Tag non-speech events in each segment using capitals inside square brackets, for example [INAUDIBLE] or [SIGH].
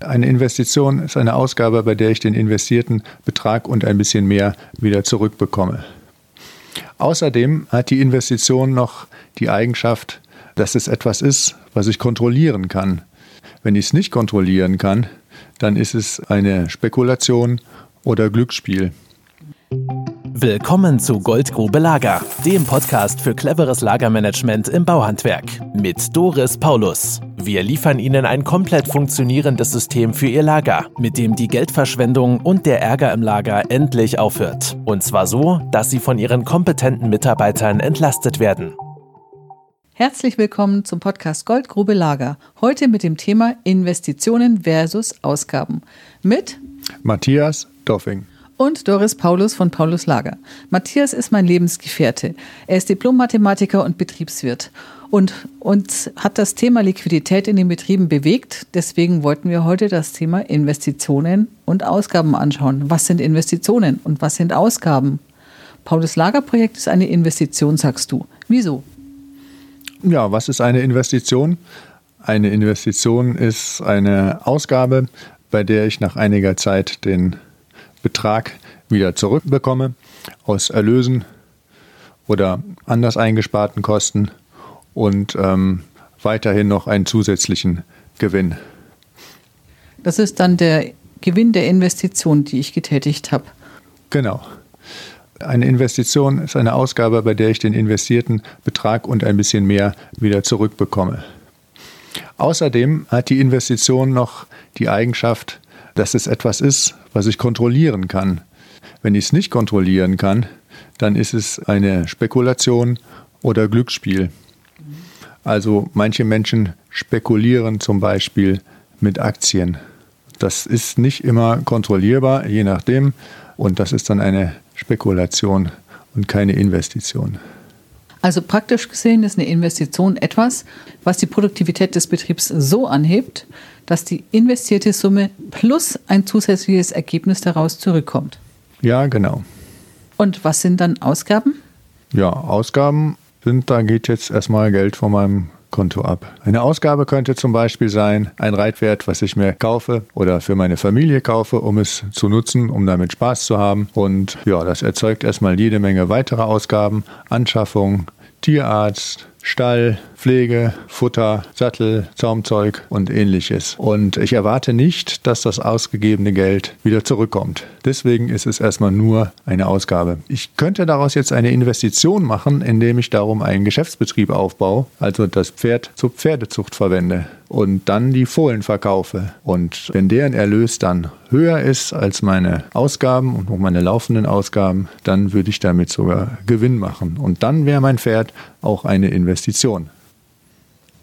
Eine Investition ist eine Ausgabe, bei der ich den investierten Betrag und ein bisschen mehr wieder zurückbekomme. Außerdem hat die Investition noch die Eigenschaft, dass es etwas ist, was ich kontrollieren kann. Wenn ich es nicht kontrollieren kann, dann ist es eine Spekulation oder Glücksspiel. Willkommen zu Goldgrube Lager, dem Podcast für cleveres Lagermanagement im Bauhandwerk mit Doris Paulus. Wir liefern Ihnen ein komplett funktionierendes System für Ihr Lager, mit dem die Geldverschwendung und der Ärger im Lager endlich aufhört. Und zwar so, dass Sie von Ihren kompetenten Mitarbeitern entlastet werden. Herzlich willkommen zum Podcast Goldgrube Lager. Heute mit dem Thema Investitionen versus Ausgaben. Mit Matthias Doffing und Doris Paulus von Paulus Lager. Matthias ist mein Lebensgefährte. Er ist Diplom-Mathematiker und Betriebswirt und uns hat das Thema Liquidität in den Betrieben bewegt. Deswegen wollten wir heute das Thema Investitionen und Ausgaben anschauen. Was sind Investitionen und was sind Ausgaben? Paulus Lager Projekt ist eine Investition, sagst du. Wieso? Ja, was ist eine Investition? Eine Investition ist eine Ausgabe, bei der ich nach einiger Zeit den Betrag wieder zurückbekomme aus Erlösen oder anders eingesparten Kosten und ähm, weiterhin noch einen zusätzlichen Gewinn. Das ist dann der Gewinn der Investition, die ich getätigt habe. Genau. Eine Investition ist eine Ausgabe, bei der ich den investierten Betrag und ein bisschen mehr wieder zurückbekomme. Außerdem hat die Investition noch die Eigenschaft, dass es etwas ist, was ich kontrollieren kann. Wenn ich es nicht kontrollieren kann, dann ist es eine Spekulation oder Glücksspiel. Also manche Menschen spekulieren zum Beispiel mit Aktien. Das ist nicht immer kontrollierbar, je nachdem. Und das ist dann eine Spekulation und keine Investition. Also praktisch gesehen ist eine Investition etwas, was die Produktivität des Betriebs so anhebt, dass die investierte Summe plus ein zusätzliches Ergebnis daraus zurückkommt. Ja, genau. Und was sind dann Ausgaben? Ja, Ausgaben sind, da geht jetzt erstmal Geld von meinem Konto ab. Eine Ausgabe könnte zum Beispiel sein, ein Reitwert, was ich mir kaufe oder für meine Familie kaufe, um es zu nutzen, um damit Spaß zu haben. Und ja, das erzeugt erstmal jede Menge weitere Ausgaben, Anschaffung, Tierarzt, Stall, Pflege, Futter, Sattel, Zaumzeug und ähnliches. Und ich erwarte nicht, dass das ausgegebene Geld wieder zurückkommt. Deswegen ist es erstmal nur eine Ausgabe. Ich könnte daraus jetzt eine Investition machen, indem ich darum einen Geschäftsbetrieb aufbaue, also das Pferd zur Pferdezucht verwende und dann die Fohlen verkaufe. Und wenn deren Erlös dann höher ist als meine Ausgaben und auch meine laufenden Ausgaben, dann würde ich damit sogar Gewinn machen. Und dann wäre mein Pferd auch eine Investition.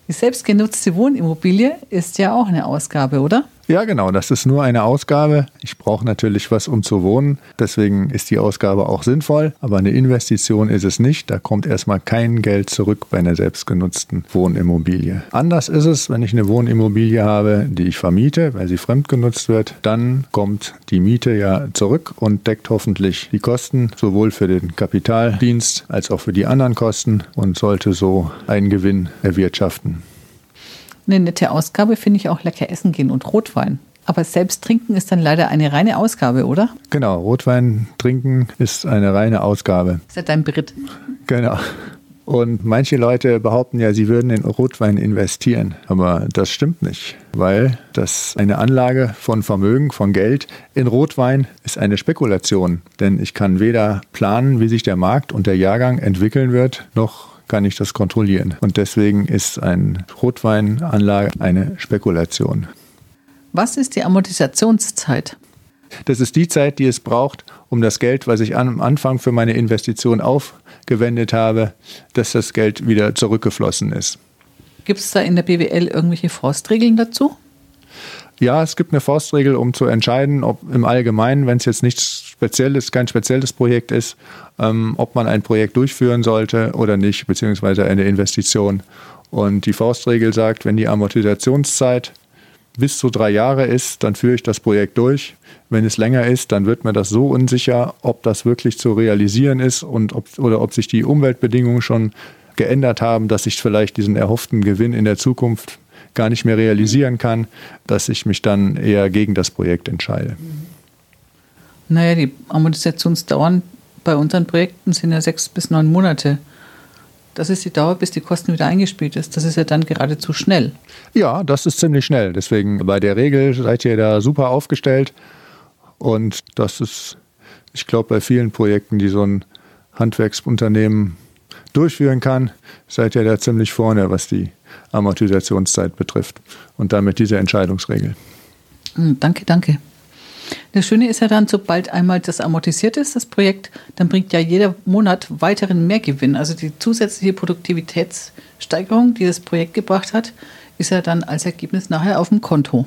Die selbstgenutzte Wohnimmobilie ist ja auch eine Ausgabe, oder? Ja, genau, das ist nur eine Ausgabe. Ich brauche natürlich was, um zu wohnen. Deswegen ist die Ausgabe auch sinnvoll. Aber eine Investition ist es nicht. Da kommt erstmal kein Geld zurück bei einer selbstgenutzten Wohnimmobilie. Anders ist es, wenn ich eine Wohnimmobilie habe, die ich vermiete, weil sie fremdgenutzt wird. Dann kommt die Miete ja zurück und deckt hoffentlich die Kosten, sowohl für den Kapitaldienst als auch für die anderen Kosten und sollte so einen Gewinn erwirtschaften. Eine nette Ausgabe finde ich auch lecker essen gehen und Rotwein. Aber selbst trinken ist dann leider eine reine Ausgabe, oder? Genau, Rotwein trinken ist eine reine Ausgabe. Ist ja dein Brit. Genau. Und manche Leute behaupten ja, sie würden in Rotwein investieren. Aber das stimmt nicht, weil das eine Anlage von Vermögen, von Geld in Rotwein ist eine Spekulation. Denn ich kann weder planen, wie sich der Markt und der Jahrgang entwickeln wird, noch kann ich das kontrollieren. Und deswegen ist eine Rotweinanlage eine Spekulation. Was ist die Amortisationszeit? Das ist die Zeit, die es braucht, um das Geld, was ich am Anfang für meine Investition aufgewendet habe, dass das Geld wieder zurückgeflossen ist. Gibt es da in der BWL irgendwelche Faustregeln dazu? Ja, es gibt eine Faustregel, um zu entscheiden, ob im Allgemeinen, wenn es jetzt nichts Spezielles, kein spezielles Projekt ist, ähm, ob man ein Projekt durchführen sollte oder nicht, beziehungsweise eine Investition. Und die Faustregel sagt, wenn die Amortisationszeit bis zu drei Jahre ist, dann führe ich das Projekt durch. Wenn es länger ist, dann wird mir das so unsicher, ob das wirklich zu realisieren ist und ob, oder ob sich die Umweltbedingungen schon geändert haben, dass ich vielleicht diesen erhofften Gewinn in der Zukunft gar nicht mehr realisieren kann, dass ich mich dann eher gegen das Projekt entscheide. Naja, die Amortisationsdauern bei unseren Projekten sind ja sechs bis neun Monate. Das ist die Dauer, bis die Kosten wieder eingespielt ist. Das ist ja dann geradezu schnell. Ja, das ist ziemlich schnell. Deswegen bei der Regel seid ihr da super aufgestellt. Und das ist, ich glaube, bei vielen Projekten, die so ein Handwerksunternehmen durchführen kann, seid ihr da ziemlich vorne, was die Amortisationszeit betrifft. Und damit diese Entscheidungsregel. Hm, danke, danke. Das Schöne ist ja dann, sobald einmal das amortisiert ist, das Projekt, dann bringt ja jeder Monat weiteren Mehrgewinn. Also die zusätzliche Produktivitätssteigerung, die das Projekt gebracht hat, ist ja dann als Ergebnis nachher auf dem Konto.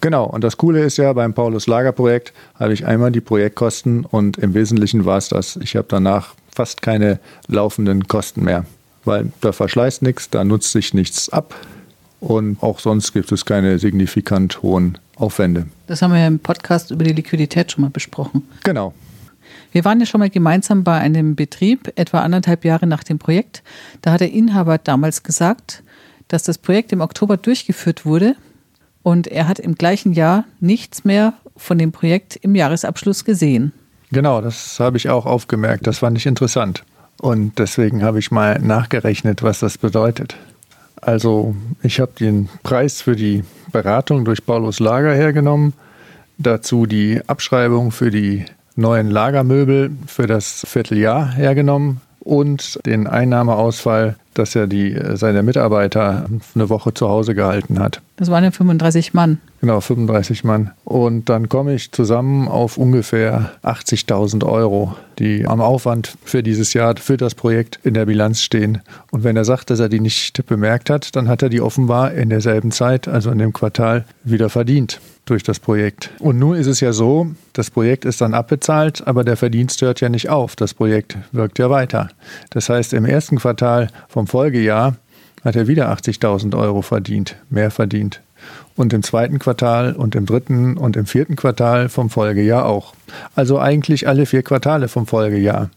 Genau, und das Coole ist ja, beim Paulus Lager Projekt habe ich einmal die Projektkosten und im Wesentlichen war es das. Ich habe danach fast keine laufenden Kosten mehr, weil da verschleißt nichts, da nutzt sich nichts ab und auch sonst gibt es keine signifikant hohen Aufwände. Das haben wir ja im Podcast über die Liquidität schon mal besprochen. Genau. Wir waren ja schon mal gemeinsam bei einem Betrieb, etwa anderthalb Jahre nach dem Projekt. Da hat der Inhaber damals gesagt, dass das Projekt im Oktober durchgeführt wurde und er hat im gleichen Jahr nichts mehr von dem Projekt im Jahresabschluss gesehen. Genau, das habe ich auch aufgemerkt. Das fand ich interessant. Und deswegen habe ich mal nachgerechnet, was das bedeutet. Also ich habe den Preis für die Beratung durch Paulus Lager hergenommen, dazu die Abschreibung für die neuen Lagermöbel für das Vierteljahr hergenommen und den Einnahmeausfall, dass er die, seine Mitarbeiter eine Woche zu Hause gehalten hat. Das waren ja 35 Mann. Genau, 35 Mann. Und dann komme ich zusammen auf ungefähr 80.000 Euro, die am Aufwand für dieses Jahr, für das Projekt in der Bilanz stehen. Und wenn er sagt, dass er die nicht bemerkt hat, dann hat er die offenbar in derselben Zeit, also in dem Quartal, wieder verdient durch das Projekt. Und nun ist es ja so, das Projekt ist dann abbezahlt, aber der Verdienst hört ja nicht auf. Das Projekt wirkt ja weiter. Das heißt, im ersten Quartal vom Folgejahr hat er wieder 80.000 Euro verdient, mehr verdient. Und im zweiten Quartal und im dritten und im vierten Quartal vom Folgejahr auch. Also eigentlich alle vier Quartale vom Folgejahr.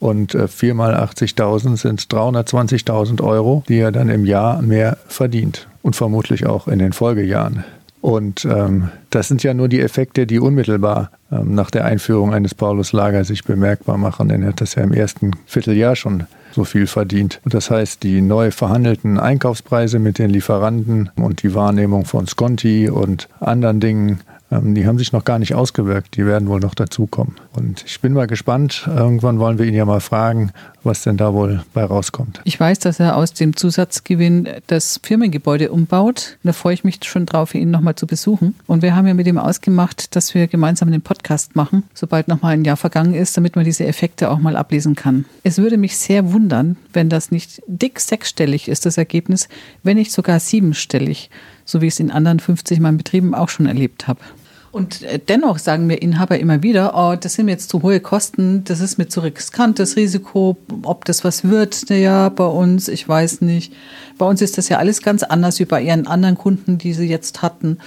Und äh, vier mal 80.000 sind 320.000 Euro, die er dann im Jahr mehr verdient. Und vermutlich auch in den Folgejahren. Und ähm, das sind ja nur die Effekte, die unmittelbar ähm, nach der Einführung eines Paulus-Lagers sich bemerkbar machen. Denn er hat das ja im ersten Vierteljahr schon so viel verdient. Und das heißt, die neu verhandelten Einkaufspreise mit den Lieferanten und die Wahrnehmung von Sconti und anderen Dingen die haben sich noch gar nicht ausgewirkt. Die werden wohl noch dazukommen. Und ich bin mal gespannt. Irgendwann wollen wir ihn ja mal fragen, was denn da wohl bei rauskommt. Ich weiß, dass er aus dem Zusatzgewinn das Firmengebäude umbaut. Da freue ich mich schon drauf, ihn nochmal zu besuchen. Und wir haben ja mit ihm ausgemacht, dass wir gemeinsam den Podcast machen, sobald nochmal ein Jahr vergangen ist, damit man diese Effekte auch mal ablesen kann. Es würde mich sehr wundern, wenn das nicht dick sechsstellig ist, das Ergebnis, wenn nicht sogar siebenstellig, so wie ich es in anderen 50 Mal Betrieben auch schon erlebt habe. Und äh, dennoch sagen mir Inhaber immer wieder, oh, das sind mir jetzt zu hohe Kosten, das ist mir zu riskant, das Risiko, ob das was wird, ja, bei uns, ich weiß nicht. Bei uns ist das ja alles ganz anders wie bei ihren anderen Kunden, die sie jetzt hatten.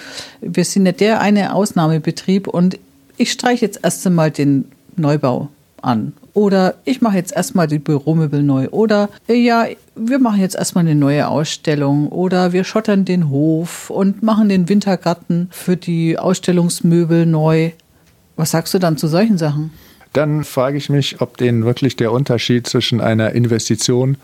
Wir sind ja der eine Ausnahmebetrieb und ich streiche jetzt erst einmal den Neubau an. Oder ich mache jetzt erstmal die Büromöbel neu. Oder ja, wir machen jetzt erstmal eine neue Ausstellung. Oder wir schottern den Hof und machen den Wintergarten für die Ausstellungsmöbel neu. Was sagst du dann zu solchen Sachen? Dann frage ich mich, ob denen wirklich der Unterschied zwischen einer Investition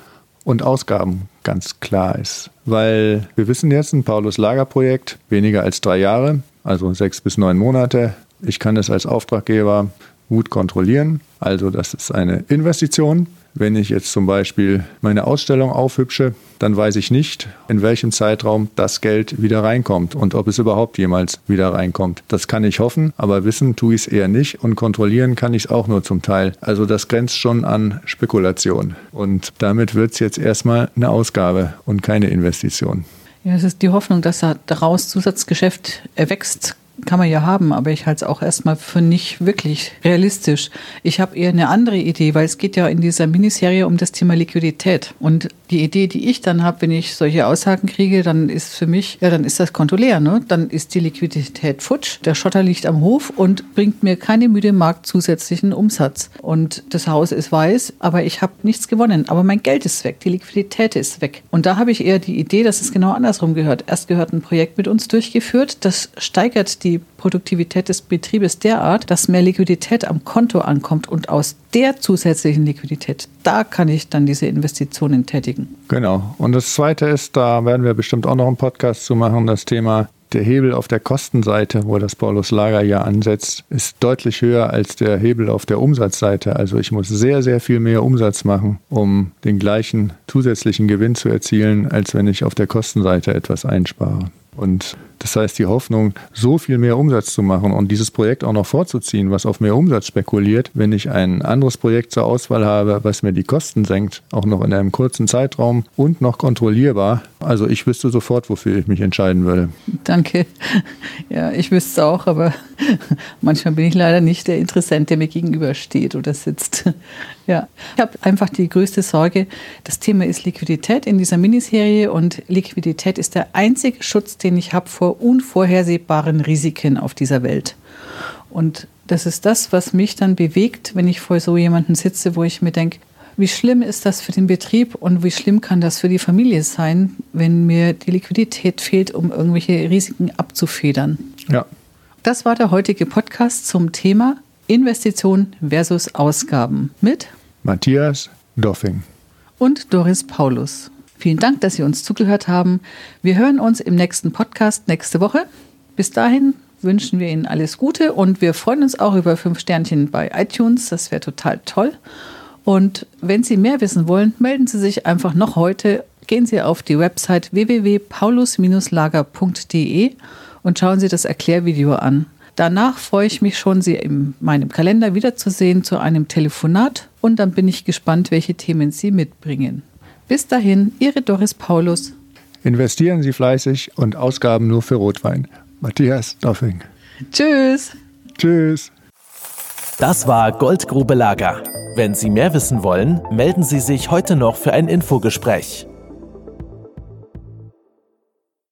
und Ausgaben ganz klar ist. Weil wir wissen jetzt, ein Paulus-Lager-Projekt, weniger als drei Jahre, also sechs bis neun Monate. Ich kann es als Auftraggeber gut kontrollieren. Also das ist eine Investition. Wenn ich jetzt zum Beispiel meine Ausstellung aufhübsche, dann weiß ich nicht, in welchem Zeitraum das Geld wieder reinkommt und ob es überhaupt jemals wieder reinkommt. Das kann ich hoffen, aber wissen tue ich es eher nicht und kontrollieren kann ich es auch nur zum Teil. Also das grenzt schon an Spekulation. Und damit wird es jetzt erstmal eine Ausgabe und keine Investition. Ja, es ist die Hoffnung, dass daraus Zusatzgeschäft erwächst kann man ja haben, aber ich halte es auch erstmal für nicht wirklich realistisch. Ich habe eher eine andere Idee, weil es geht ja in dieser Miniserie um das Thema Liquidität. Und die Idee, die ich dann habe, wenn ich solche Aussagen kriege, dann ist für mich, ja, dann ist das Konto leer, ne? Dann ist die Liquidität futsch, der Schotter liegt am Hof und bringt mir keine müde Mark zusätzlichen Umsatz. Und das Haus ist weiß, aber ich habe nichts gewonnen. Aber mein Geld ist weg, die Liquidität ist weg. Und da habe ich eher die Idee, dass es genau andersrum gehört. Erst gehört ein Projekt mit uns durchgeführt, das steigert die Produktivität des Betriebes derart, dass mehr Liquidität am Konto ankommt und aus der zusätzlichen Liquidität, da kann ich dann diese Investitionen tätigen. Genau. Und das Zweite ist, da werden wir bestimmt auch noch einen Podcast zu machen, das Thema der Hebel auf der Kostenseite, wo das Paulus Lager ja ansetzt, ist deutlich höher als der Hebel auf der Umsatzseite. Also ich muss sehr, sehr viel mehr Umsatz machen, um den gleichen zusätzlichen Gewinn zu erzielen, als wenn ich auf der Kostenseite etwas einspare. Und das heißt, die Hoffnung, so viel mehr Umsatz zu machen und dieses Projekt auch noch vorzuziehen, was auf mehr Umsatz spekuliert, wenn ich ein anderes Projekt zur Auswahl habe, was mir die Kosten senkt, auch noch in einem kurzen Zeitraum und noch kontrollierbar. Also ich wüsste sofort, wofür ich mich entscheiden würde. Danke. Ja, ich wüsste auch, aber [LAUGHS] manchmal bin ich leider nicht der Interessent, der mir gegenübersteht oder sitzt. [LAUGHS] Ja, ich habe einfach die größte Sorge. Das Thema ist Liquidität in dieser Miniserie und Liquidität ist der einzige Schutz, den ich habe vor vor unvorhersehbaren Risiken auf dieser Welt. Und das ist das, was mich dann bewegt, wenn ich vor so jemanden sitze, wo ich mir denke, wie schlimm ist das für den Betrieb und wie schlimm kann das für die Familie sein, wenn mir die Liquidität fehlt, um irgendwelche Risiken abzufedern. Ja. Das war der heutige Podcast zum Thema Investition versus Ausgaben mit Matthias Doffing und Doris Paulus. Vielen Dank, dass Sie uns zugehört haben. Wir hören uns im nächsten Podcast nächste Woche. Bis dahin wünschen wir Ihnen alles Gute und wir freuen uns auch über fünf Sternchen bei iTunes. Das wäre total toll. Und wenn Sie mehr wissen wollen, melden Sie sich einfach noch heute. Gehen Sie auf die Website www.paulus-lager.de und schauen Sie das Erklärvideo an. Danach freue ich mich schon, Sie in meinem Kalender wiederzusehen zu einem Telefonat und dann bin ich gespannt, welche Themen Sie mitbringen. Bis dahin, Ihre Doris Paulus. Investieren Sie fleißig und Ausgaben nur für Rotwein. Matthias Doffing. Tschüss. Tschüss. Das war Goldgrube Lager. Wenn Sie mehr wissen wollen, melden Sie sich heute noch für ein Infogespräch.